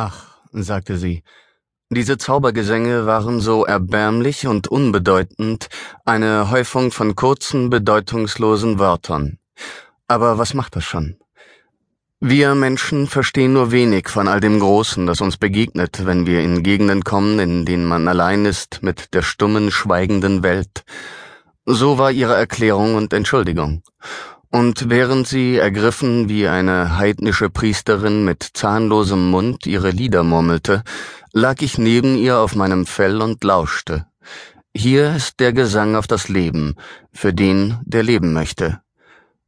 Ach, sagte sie, diese Zaubergesänge waren so erbärmlich und unbedeutend, eine Häufung von kurzen, bedeutungslosen Wörtern. Aber was macht das schon? Wir Menschen verstehen nur wenig von all dem Großen, das uns begegnet, wenn wir in Gegenden kommen, in denen man allein ist mit der stummen, schweigenden Welt. So war ihre Erklärung und Entschuldigung. Und während sie, ergriffen wie eine heidnische Priesterin mit zahnlosem Mund, ihre Lieder murmelte, lag ich neben ihr auf meinem Fell und lauschte. Hier ist der Gesang auf das Leben, für den, der leben möchte.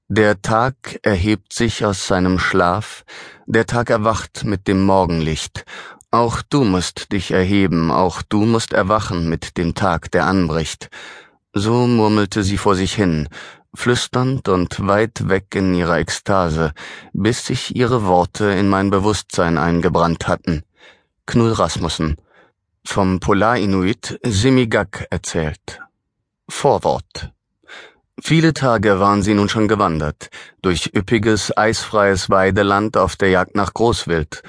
Der Tag erhebt sich aus seinem Schlaf, der Tag erwacht mit dem Morgenlicht. Auch du musst dich erheben, auch du musst erwachen mit dem Tag, der anbricht. So murmelte sie vor sich hin, flüsternd und weit weg in ihrer Ekstase, bis sich ihre Worte in mein Bewusstsein eingebrannt hatten. Knull Rasmussen, vom Polarinuit Simigak erzählt. Vorwort. Viele Tage waren sie nun schon gewandert, durch üppiges, eisfreies Weideland auf der Jagd nach Großwild.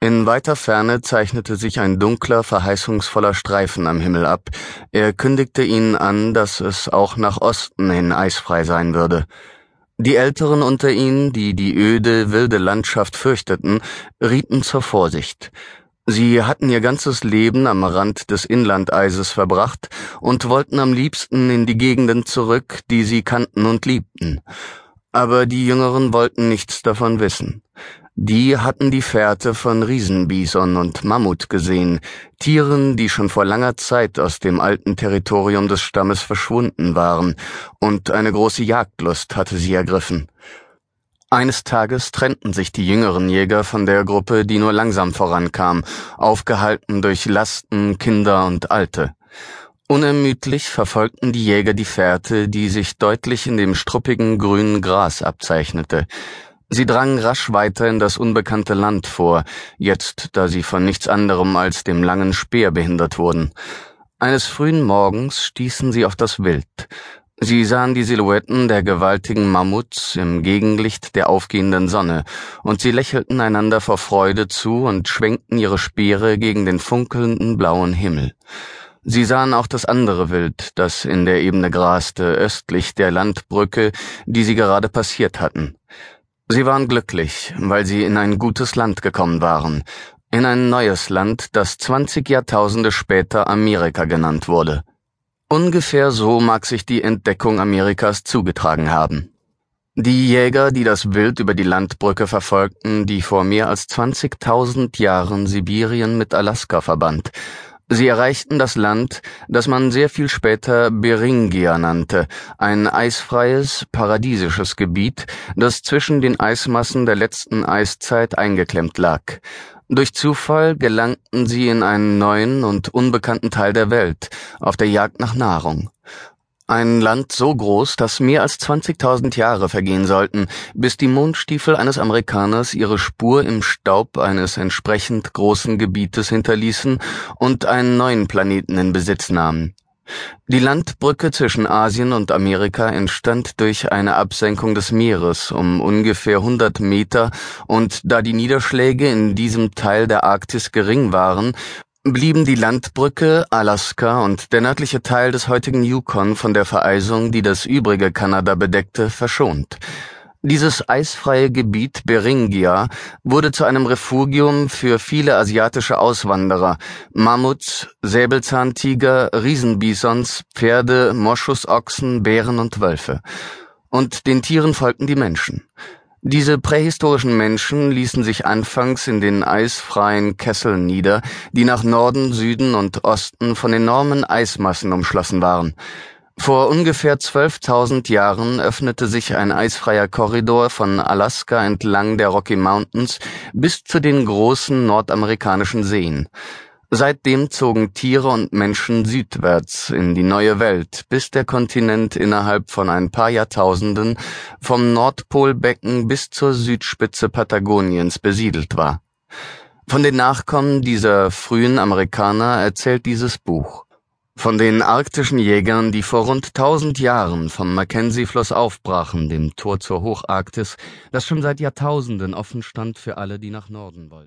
In weiter Ferne zeichnete sich ein dunkler, verheißungsvoller Streifen am Himmel ab. Er kündigte ihnen an, dass es auch nach Osten hin eisfrei sein würde. Die Älteren unter ihnen, die die öde, wilde Landschaft fürchteten, rieten zur Vorsicht. Sie hatten ihr ganzes Leben am Rand des Inlandeises verbracht und wollten am liebsten in die Gegenden zurück, die sie kannten und liebten. Aber die Jüngeren wollten nichts davon wissen. Die hatten die Fährte von Riesenbison und Mammut gesehen, Tieren, die schon vor langer Zeit aus dem alten Territorium des Stammes verschwunden waren, und eine große Jagdlust hatte sie ergriffen. Eines Tages trennten sich die jüngeren Jäger von der Gruppe, die nur langsam vorankam, aufgehalten durch Lasten, Kinder und Alte. Unermüdlich verfolgten die Jäger die Fährte, die sich deutlich in dem struppigen grünen Gras abzeichnete. Sie drangen rasch weiter in das unbekannte Land vor, jetzt da sie von nichts anderem als dem langen Speer behindert wurden. Eines frühen Morgens stießen sie auf das Wild. Sie sahen die Silhouetten der gewaltigen Mammuts im Gegenlicht der aufgehenden Sonne, und sie lächelten einander vor Freude zu und schwenkten ihre Speere gegen den funkelnden blauen Himmel. Sie sahen auch das andere Wild, das in der Ebene graste, östlich der Landbrücke, die sie gerade passiert hatten. Sie waren glücklich, weil sie in ein gutes Land gekommen waren, in ein neues Land, das zwanzig Jahrtausende später Amerika genannt wurde. Ungefähr so mag sich die Entdeckung Amerikas zugetragen haben. Die Jäger, die das Wild über die Landbrücke verfolgten, die vor mehr als 20.000 Jahren Sibirien mit Alaska verband. Sie erreichten das Land, das man sehr viel später Beringia nannte, ein eisfreies, paradiesisches Gebiet, das zwischen den Eismassen der letzten Eiszeit eingeklemmt lag. Durch Zufall gelangten sie in einen neuen und unbekannten Teil der Welt, auf der Jagd nach Nahrung. Ein Land so groß, dass mehr als 20.000 Jahre vergehen sollten, bis die Mondstiefel eines Amerikaners ihre Spur im Staub eines entsprechend großen Gebietes hinterließen und einen neuen Planeten in Besitz nahmen. Die Landbrücke zwischen Asien und Amerika entstand durch eine Absenkung des Meeres um ungefähr 100 Meter und da die Niederschläge in diesem Teil der Arktis gering waren, blieben die Landbrücke, Alaska und der nördliche Teil des heutigen Yukon von der Vereisung, die das übrige Kanada bedeckte, verschont. Dieses eisfreie Gebiet Beringia wurde zu einem Refugium für viele asiatische Auswanderer, Mammuts, Säbelzahntiger, Riesenbisons, Pferde, Moschusochsen, Bären und Wölfe. Und den Tieren folgten die Menschen. Diese prähistorischen Menschen ließen sich anfangs in den eisfreien Kesseln nieder, die nach Norden, Süden und Osten von enormen Eismassen umschlossen waren. Vor ungefähr 12.000 Jahren öffnete sich ein eisfreier Korridor von Alaska entlang der Rocky Mountains bis zu den großen nordamerikanischen Seen. Seitdem zogen Tiere und Menschen südwärts in die neue Welt, bis der Kontinent innerhalb von ein paar Jahrtausenden vom Nordpolbecken bis zur Südspitze Patagoniens besiedelt war. Von den Nachkommen dieser frühen Amerikaner erzählt dieses Buch. Von den arktischen Jägern, die vor rund tausend Jahren vom Mackenzie-Fluss aufbrachen, dem Tor zur Hocharktis, das schon seit Jahrtausenden offen stand für alle, die nach Norden wollten.